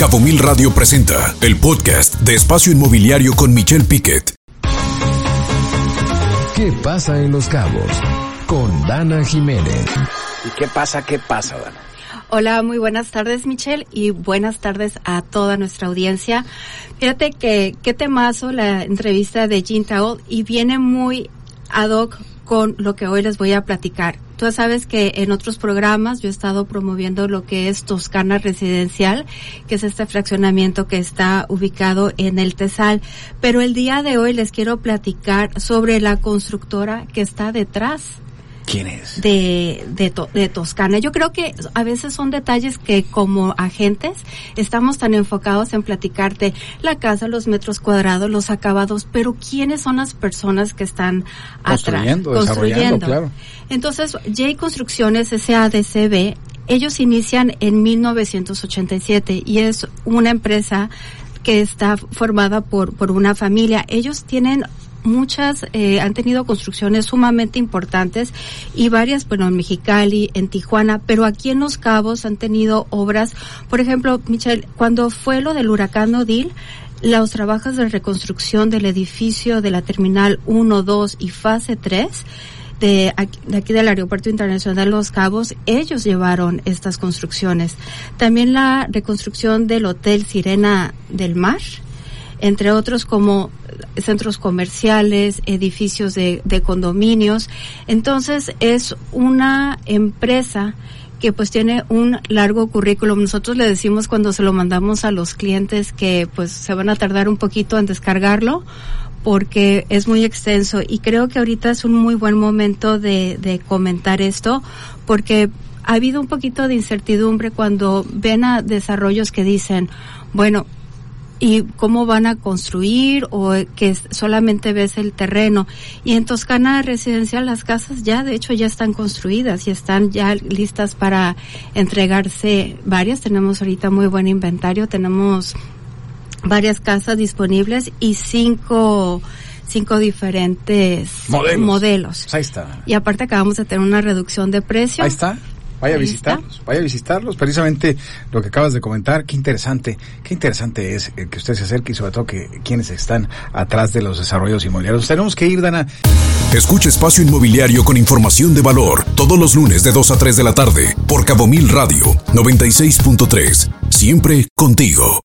Cabo Mil Radio presenta el podcast de Espacio Inmobiliario con Michelle Piquet. ¿Qué pasa en Los Cabos? Con Dana Jiménez. ¿Y qué pasa? ¿Qué pasa, Dana? Hola, muy buenas tardes, Michelle, y buenas tardes a toda nuestra audiencia. Fíjate que qué temazo la entrevista de Jean Tao y viene muy ad hoc con lo que hoy les voy a platicar. Tú sabes que en otros programas yo he estado promoviendo lo que es Toscana Residencial, que es este fraccionamiento que está ubicado en el Tesal. Pero el día de hoy les quiero platicar sobre la constructora que está detrás ¿Quién es? de, de, to- de Toscana. Yo creo que a veces son detalles que como agentes estamos tan enfocados en platicarte la casa, los metros cuadrados, los acabados, pero ¿quiénes son las personas que están Construyendo, atrás? desarrollando, claro. Entonces, J Construcciones SADCB, ellos inician en 1987 y es una empresa que está formada por, por una familia. Ellos tienen muchas, eh, han tenido construcciones sumamente importantes y varias, bueno, en Mexicali, en Tijuana, pero aquí en Los Cabos han tenido obras, por ejemplo, Michelle, cuando fue lo del huracán Odil, los trabajos de reconstrucción del edificio de la terminal 1, 2 y fase 3, de aquí, de aquí del Aeropuerto Internacional Los Cabos, ellos llevaron estas construcciones. También la reconstrucción del Hotel Sirena del Mar, entre otros como centros comerciales, edificios de, de condominios. Entonces es una empresa que pues tiene un largo currículum. Nosotros le decimos cuando se lo mandamos a los clientes que pues se van a tardar un poquito en descargarlo porque es muy extenso y creo que ahorita es un muy buen momento de, de comentar esto porque ha habido un poquito de incertidumbre cuando ven a desarrollos que dicen, bueno, y cómo van a construir o que solamente ves el terreno. Y en Toscana Residencial las casas ya de hecho ya están construidas y están ya listas para entregarse varias. Tenemos ahorita muy buen inventario, tenemos varias casas disponibles y cinco cinco diferentes Modelos. modelos. Ahí está. Y aparte acabamos de tener una reducción de precio. Ahí está. Vaya a visitarlos, vaya a visitarlos. Precisamente lo que acabas de comentar, qué interesante, qué interesante es eh, que usted se acerque y sobre todo que quienes están atrás de los desarrollos inmobiliarios. Tenemos que ir, Dana. Escucha Espacio Inmobiliario con información de valor todos los lunes de 2 a 3 de la tarde por Cabo Mil Radio 96.3. Siempre contigo.